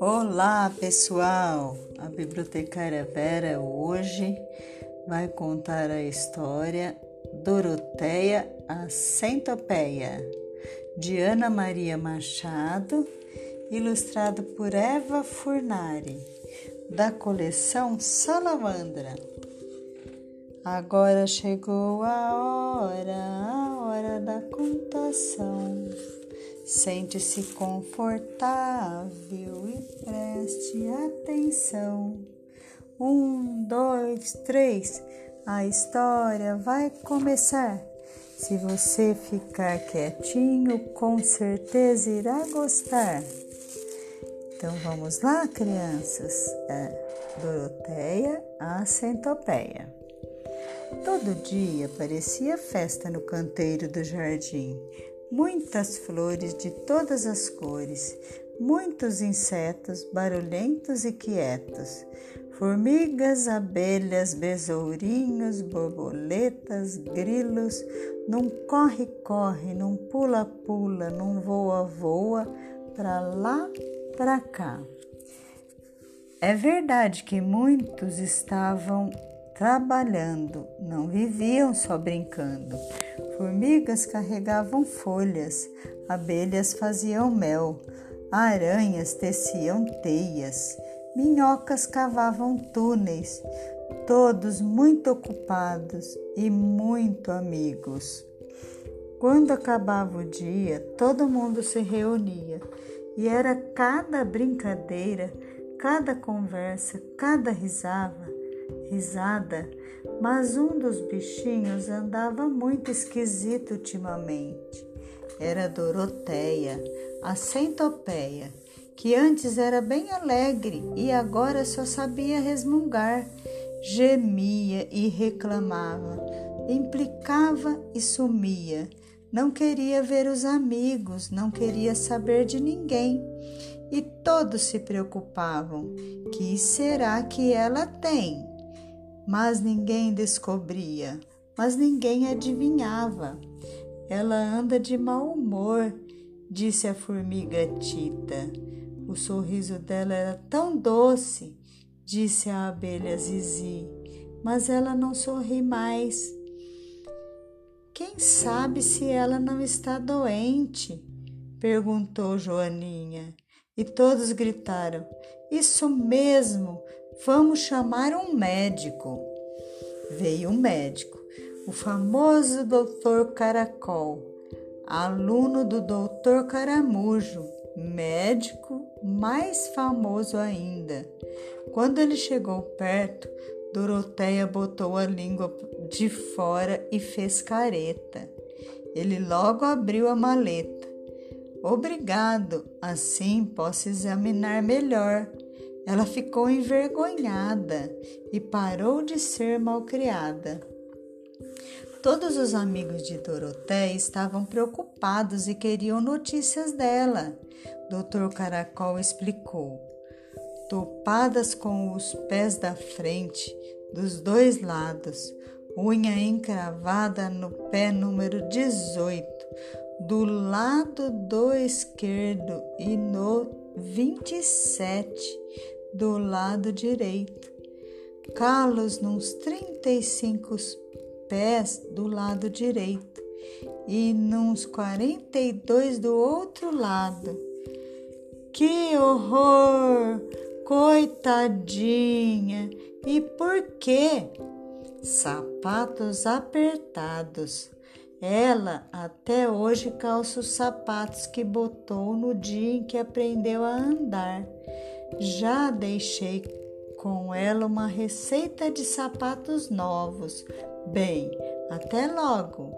Olá pessoal, a bibliotecária Vera hoje vai contar a história Doroteia a Centopeia, de Ana Maria Machado, ilustrado por Eva Furnari, da coleção Salamandra. Agora chegou a hora, a hora da contação. Sente-se confortável e preste atenção. Um, dois, três, a história vai começar. Se você ficar quietinho, com certeza irá gostar. Então vamos lá, crianças. É Doroteia a centopeia. Todo dia parecia festa no canteiro do jardim muitas flores de todas as cores, muitos insetos barulhentos e quietos, formigas, abelhas, besourinhos, borboletas, grilos, num corre-corre, num pula-pula, num voa-voa, para lá, para cá. É verdade que muitos estavam trabalhando, não viviam só brincando. Formigas carregavam folhas, abelhas faziam mel, aranhas teciam teias, minhocas cavavam túneis, todos muito ocupados e muito amigos. Quando acabava o dia, todo mundo se reunia e era cada brincadeira, cada conversa, cada risada, risada mas um dos bichinhos andava muito esquisito ultimamente. Era Doroteia, a centopeia, que antes era bem alegre e agora só sabia resmungar, gemia e reclamava, implicava e sumia. Não queria ver os amigos, não queria saber de ninguém. E todos se preocupavam: que será que ela tem? Mas ninguém descobria, mas ninguém adivinhava. Ela anda de mau humor, disse a formiga Tita. O sorriso dela era tão doce, disse a abelha Zizi, mas ela não sorri mais. Quem sabe se ela não está doente? perguntou Joaninha. E todos gritaram: Isso mesmo! Vamos chamar um médico. Veio um médico, o famoso doutor Caracol, aluno do doutor Caramujo, médico mais famoso ainda. Quando ele chegou perto, Doroteia botou a língua de fora e fez careta. Ele logo abriu a maleta. Obrigado, assim posso examinar melhor. Ela ficou envergonhada e parou de ser malcriada. Todos os amigos de Doroteia estavam preocupados e queriam notícias dela. Doutor Caracol explicou. Topadas com os pés da frente, dos dois lados, unha encravada no pé número 18, do lado do esquerdo e no 27 do lado direito, calos nos 35 pés do lado direito e nos 42 do outro lado. Que horror! Coitadinha! E por quê? Sapatos apertados. Ela até hoje calça os sapatos que botou no dia em que aprendeu a andar. Já deixei com ela uma receita de sapatos novos. Bem, até logo!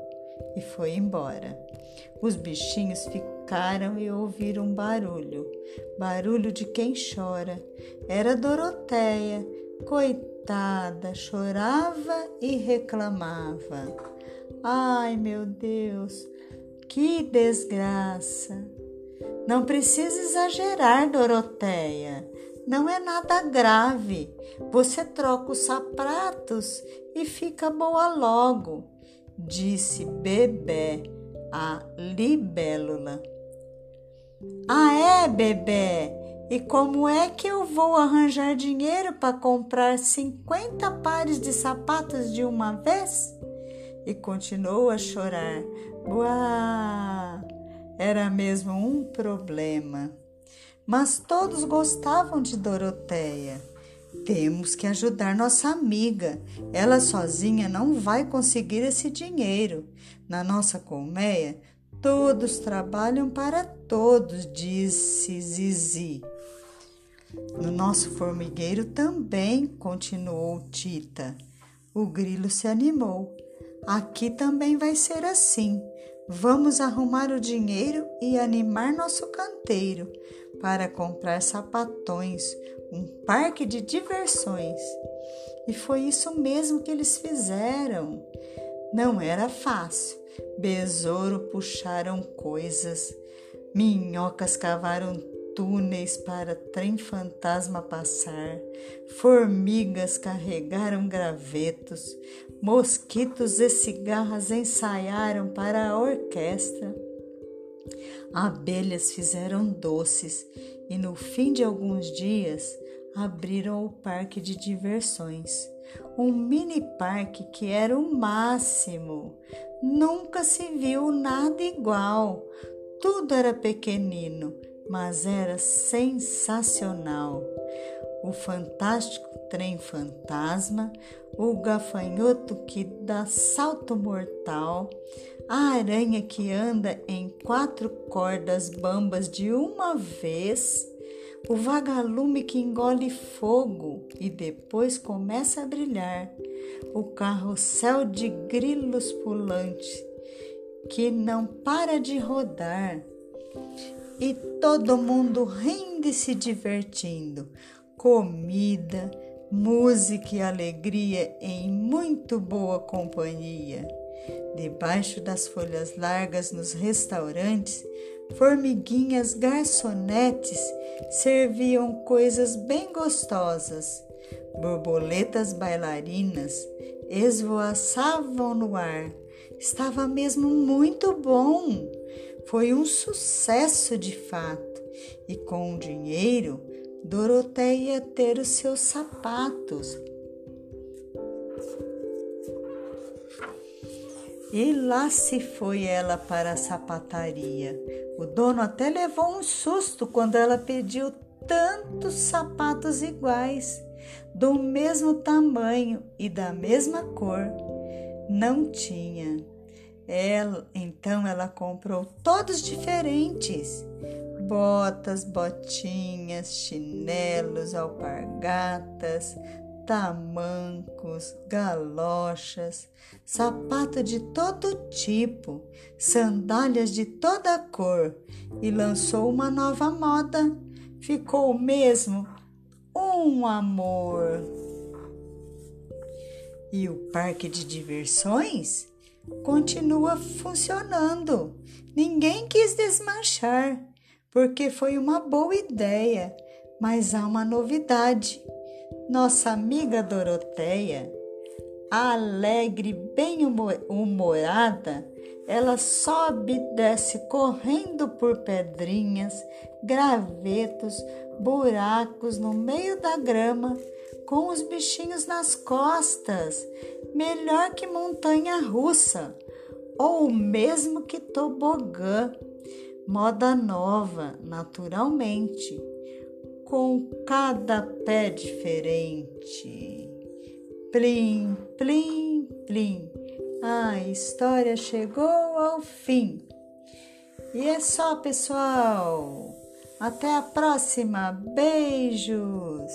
E foi embora. Os bichinhos ficaram e ouviram um barulho barulho de quem chora. Era Doroteia, coitada, chorava e reclamava. Ai, meu Deus, que desgraça! Não precisa exagerar, Doroteia. Não é nada grave. Você troca os sapatos e fica boa logo. disse Bebê a libélula. Ah, é, Bebê? E como é que eu vou arranjar dinheiro para comprar 50 pares de sapatos de uma vez? E continuou a chorar. Uau! Era mesmo um problema. Mas todos gostavam de Doroteia. Temos que ajudar nossa amiga. Ela sozinha não vai conseguir esse dinheiro. Na nossa colmeia, todos trabalham para todos, disse Zizi. No nosso formigueiro também, continuou Tita. O grilo se animou. Aqui também vai ser assim. Vamos arrumar o dinheiro e animar nosso canteiro para comprar sapatões, um parque de diversões. E foi isso mesmo que eles fizeram. Não era fácil. Besouro puxaram coisas, minhocas cavaram túneis para trem fantasma passar, formigas carregaram gravetos, mosquitos e cigarras ensaiaram para a orquestra. Abelhas fizeram doces e no fim de alguns dias abriram o parque de diversões. Um mini parque que era o máximo. Nunca se viu nada igual. Tudo era pequenino, mas era sensacional. O fantástico trem fantasma, o gafanhoto que dá salto mortal, a aranha que anda em quatro cordas bambas de uma vez, o vagalume que engole fogo e depois começa a brilhar, o carrossel de grilos pulantes que não para de rodar e todo mundo rindo e se divertindo. Comida, música e alegria em muito boa companhia. Debaixo das folhas largas nos restaurantes, formiguinhas garçonetes serviam coisas bem gostosas. Borboletas bailarinas esvoaçavam no ar. Estava mesmo muito bom. Foi um sucesso de fato, e com o dinheiro, Doroteia ia ter os seus sapatos. E lá se foi ela para a sapataria. O dono até levou um susto quando ela pediu tantos sapatos iguais, do mesmo tamanho e da mesma cor. Não tinha. Ela, então ela comprou todos diferentes: botas, botinhas, chinelos, alpargatas, tamancos, galochas, sapato de todo tipo, sandálias de toda cor e lançou uma nova moda. Ficou mesmo um amor. E o parque de diversões? Continua funcionando. Ninguém quis desmanchar, porque foi uma boa ideia, mas há uma novidade. Nossa amiga Doroteia, alegre, bem humorada, ela sobe e desce correndo por pedrinhas, gravetos, buracos no meio da grama com os bichinhos nas costas, melhor que montanha russa, ou mesmo que tobogã, moda nova, naturalmente, com cada pé diferente. Plim, plim, plim. A história chegou ao fim. E é só, pessoal. Até a próxima. Beijos!